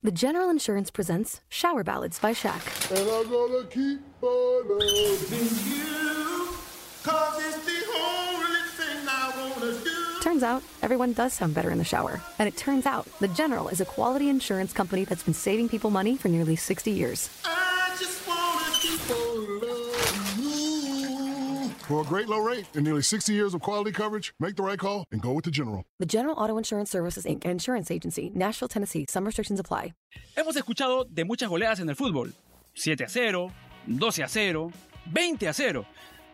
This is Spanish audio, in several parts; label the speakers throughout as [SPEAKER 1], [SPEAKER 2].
[SPEAKER 1] The General Insurance presents Shower Ballads by Shaq.
[SPEAKER 2] And I'm gonna keep on loving
[SPEAKER 3] you. Cause it's the only thing I wanna do.
[SPEAKER 1] Turns out, everyone does sound better in the shower. And it turns out, The General is a quality insurance company that's been saving people money for nearly 60 years.
[SPEAKER 3] I
[SPEAKER 2] For a great low rate and nearly 60 years of quality coverage, make the right call and go with the General.
[SPEAKER 1] The General Auto Insurance Services, Inc., an insurance agency, Nashville, Tennessee. Some restrictions apply.
[SPEAKER 4] Hemos escuchado de muchas goleadas en el fútbol. 7 a 0, 12 a 0, 20 a 0.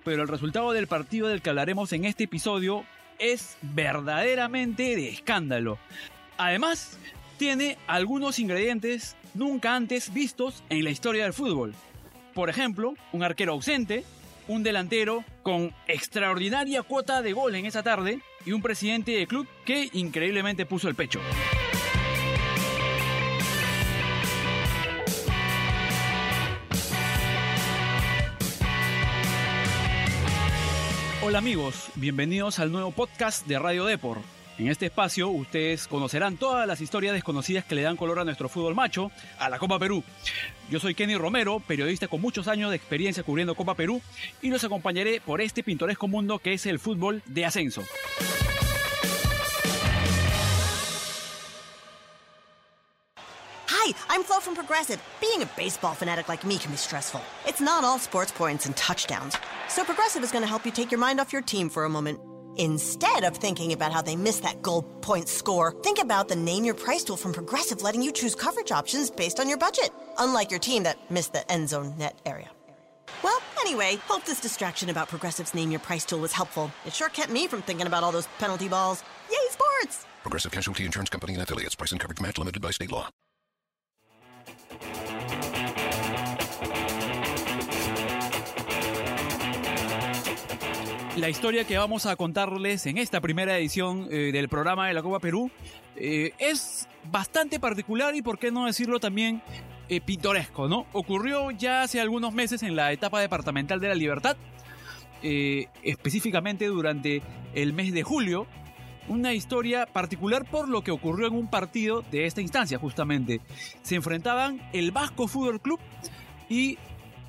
[SPEAKER 4] Pero el resultado del partido del que hablaremos en este episodio es verdaderamente de escándalo. Además, tiene algunos ingredientes nunca antes vistos en la historia del fútbol. Por ejemplo, un arquero ausente, un delantero con extraordinaria cuota de gol en esa tarde y un presidente de club que increíblemente puso el pecho. Hola amigos, bienvenidos al nuevo podcast de Radio Depor. En este espacio ustedes conocerán todas las historias desconocidas que le dan color a nuestro fútbol macho, a la Copa Perú. Yo soy Kenny Romero, periodista con muchos años de experiencia cubriendo Copa Perú y los acompañaré por este pintoresco mundo que es el fútbol de ascenso.
[SPEAKER 5] Hi, I'm Flo from Progressive. Being a baseball fanatic like me can be stressful. It's not all sports points and touchdowns. So Progressive is going to help you take your mind off your team for a moment. Instead of thinking about how they missed that goal point score, think about the Name Your Price tool from Progressive letting you choose coverage options based on your budget, unlike your team that missed the end zone net area. Well, anyway, hope this distraction about Progressive's Name Your Price tool was helpful. It sure kept me from thinking about all those penalty balls. Yay, sports!
[SPEAKER 6] Progressive Casualty Insurance Company and affiliates. Price and coverage match limited by state law.
[SPEAKER 4] La historia que vamos a contarles en esta primera edición eh, del programa de la Copa Perú eh, es bastante particular y, por qué no decirlo, también eh, pintoresco, ¿no? Ocurrió ya hace algunos meses en la etapa departamental de la Libertad, específicamente durante el mes de julio, una historia particular por lo que ocurrió en un partido de esta instancia, justamente. Se enfrentaban el Vasco Fútbol Club y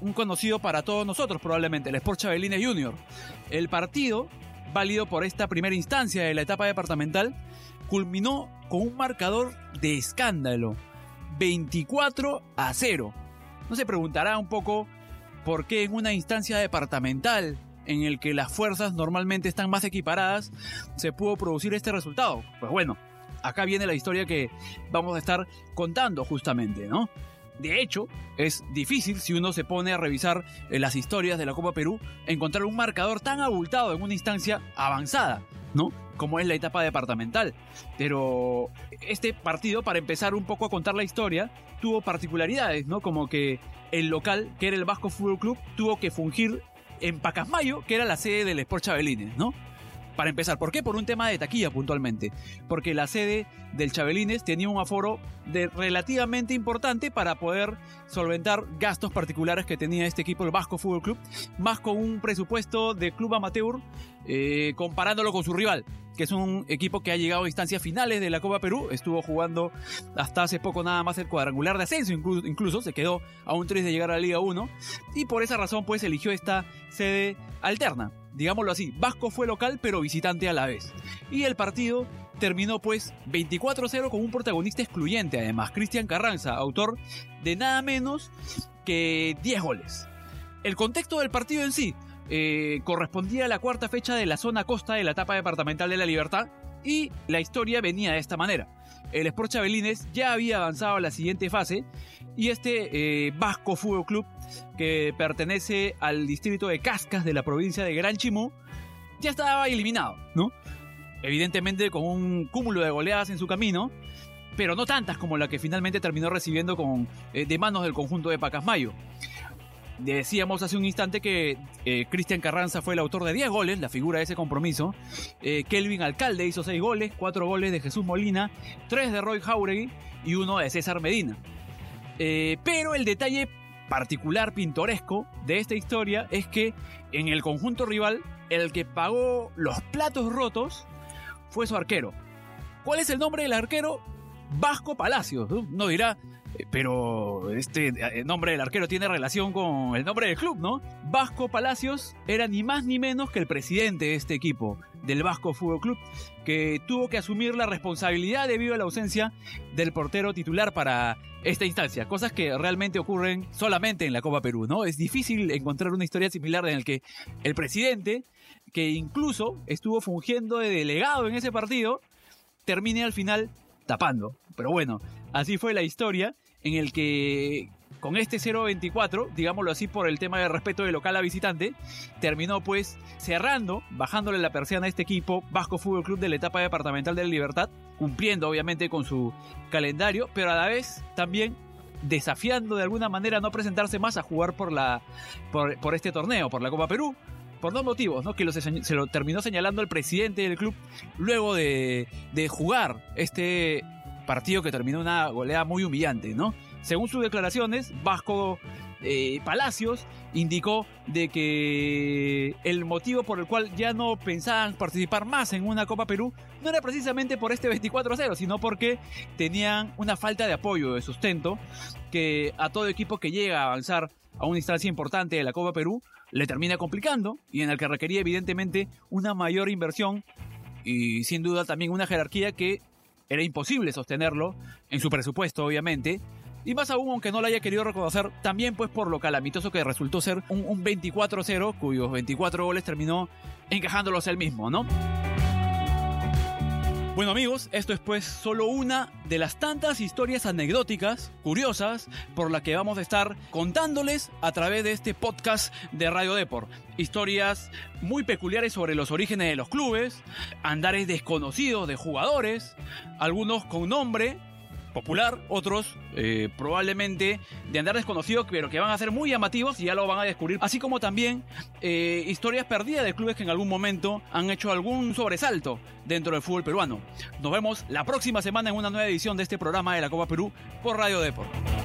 [SPEAKER 4] un conocido para todos nosotros, probablemente, el Sport Chabelines Junior. El partido, válido por esta primera instancia de la etapa departamental, culminó con un marcador de escándalo. 24 a 0. No se preguntará un poco por qué en una instancia departamental en el que las fuerzas normalmente están más equiparadas se pudo producir este resultado. Pues bueno, acá viene la historia que vamos a estar contando justamente, ¿no? De hecho, es difícil si uno se pone a revisar eh, las historias de la Copa Perú encontrar un marcador tan abultado en una instancia avanzada, ¿no? Como es la etapa departamental. Pero este partido, para empezar un poco a contar la historia, tuvo particularidades, ¿no? Como que el local, que era el Vasco Fútbol Club, tuvo que fungir en Pacasmayo, que era la sede del Sport Chabelines, ¿no? Para empezar, ¿por qué? Por un tema de taquilla puntualmente. Porque la sede del Chabelines tenía un aforo de relativamente importante para poder solventar gastos particulares que tenía este equipo, el Vasco Fútbol Club, más con un presupuesto de club amateur eh, comparándolo con su rival, que es un equipo que ha llegado a instancias finales de la Copa Perú, estuvo jugando hasta hace poco nada más el cuadrangular de ascenso, incluso, incluso se quedó a un 3 de llegar a la Liga 1, y por esa razón pues eligió esta sede alterna digámoslo así, Vasco fue local pero visitante a la vez. Y el partido terminó pues 24-0 con un protagonista excluyente además, Cristian Carranza, autor de nada menos que 10 goles. El contexto del partido en sí eh, correspondía a la cuarta fecha de la zona costa de la etapa departamental de la Libertad y la historia venía de esta manera. El Sport Chabelines ya había avanzado a la siguiente fase y este eh, Vasco Fútbol Club que pertenece al distrito de Cascas de la provincia de Gran Chimú, ya estaba eliminado, ¿no? Evidentemente con un cúmulo de goleadas en su camino, pero no tantas como la que finalmente terminó recibiendo con, eh, de manos del conjunto de Pacasmayo. Decíamos hace un instante que eh, Cristian Carranza fue el autor de 10 goles, la figura de ese compromiso. Eh, Kelvin Alcalde hizo 6 goles, 4 goles de Jesús Molina, 3 de Roy Jauregui y 1 de César Medina. Eh, pero el detalle particular pintoresco de esta historia es que en el conjunto rival el que pagó los platos rotos fue su arquero. ¿Cuál es el nombre del arquero? Vasco Palacios. ¿no? Dirá, eh, pero este eh, nombre del arquero tiene relación con el nombre del club, ¿no? Vasco Palacios era ni más ni menos que el presidente de este equipo, del Vasco Fútbol Club, que tuvo que asumir la responsabilidad debido a la ausencia del portero titular para esta instancia, cosas que realmente ocurren solamente en la Copa Perú, ¿no? Es difícil encontrar una historia similar en el que el presidente, que incluso estuvo fungiendo de delegado en ese partido, termine al final tapando. Pero bueno, así fue la historia en el que con este 0-24, digámoslo así por el tema de respeto de local a visitante, terminó pues cerrando, bajándole la persiana a este equipo, Vasco Fútbol Club de la etapa departamental de la Libertad, cumpliendo obviamente con su calendario, pero a la vez también desafiando de alguna manera no presentarse más a jugar por, la, por este torneo, por la Copa Perú, por dos motivos, ¿no? Que lo se, lo terminó señalando el presidente del club luego de, de jugar este partido que terminó una goleada muy humillante, ¿no? Según sus declaraciones, Vasco eh, Palacios indicó de que el motivo por el cual ya no pensaban participar más en una Copa Perú no era precisamente por este 24-0, sino porque tenían una falta de apoyo, de sustento, que a todo equipo que llega a avanzar a una instancia importante de la Copa Perú le termina complicando y en el que requería evidentemente una mayor inversión y sin duda también una jerarquía que era imposible sostenerlo en su presupuesto, obviamente. Y más aún, aunque no lo haya querido reconocer, también pues por lo calamitoso que resultó ser un, un 24-0, cuyos 24 goles terminó encajándolos él mismo, ¿no? Bueno amigos, esto es pues solo una de las tantas historias anecdóticas, curiosas, por las que vamos a estar contándoles a través de este podcast de Radio Deport. Historias muy peculiares sobre los orígenes de los clubes, andares desconocidos de jugadores, algunos con nombre popular, otros eh, probablemente de andar desconocidos, pero que van a ser muy llamativos y ya lo van a descubrir. Así como también eh, historias perdidas de clubes que en algún momento han hecho algún sobresalto dentro del fútbol peruano. Nos vemos la próxima semana en una nueva edición de este programa de la Copa Perú por Radio Deport.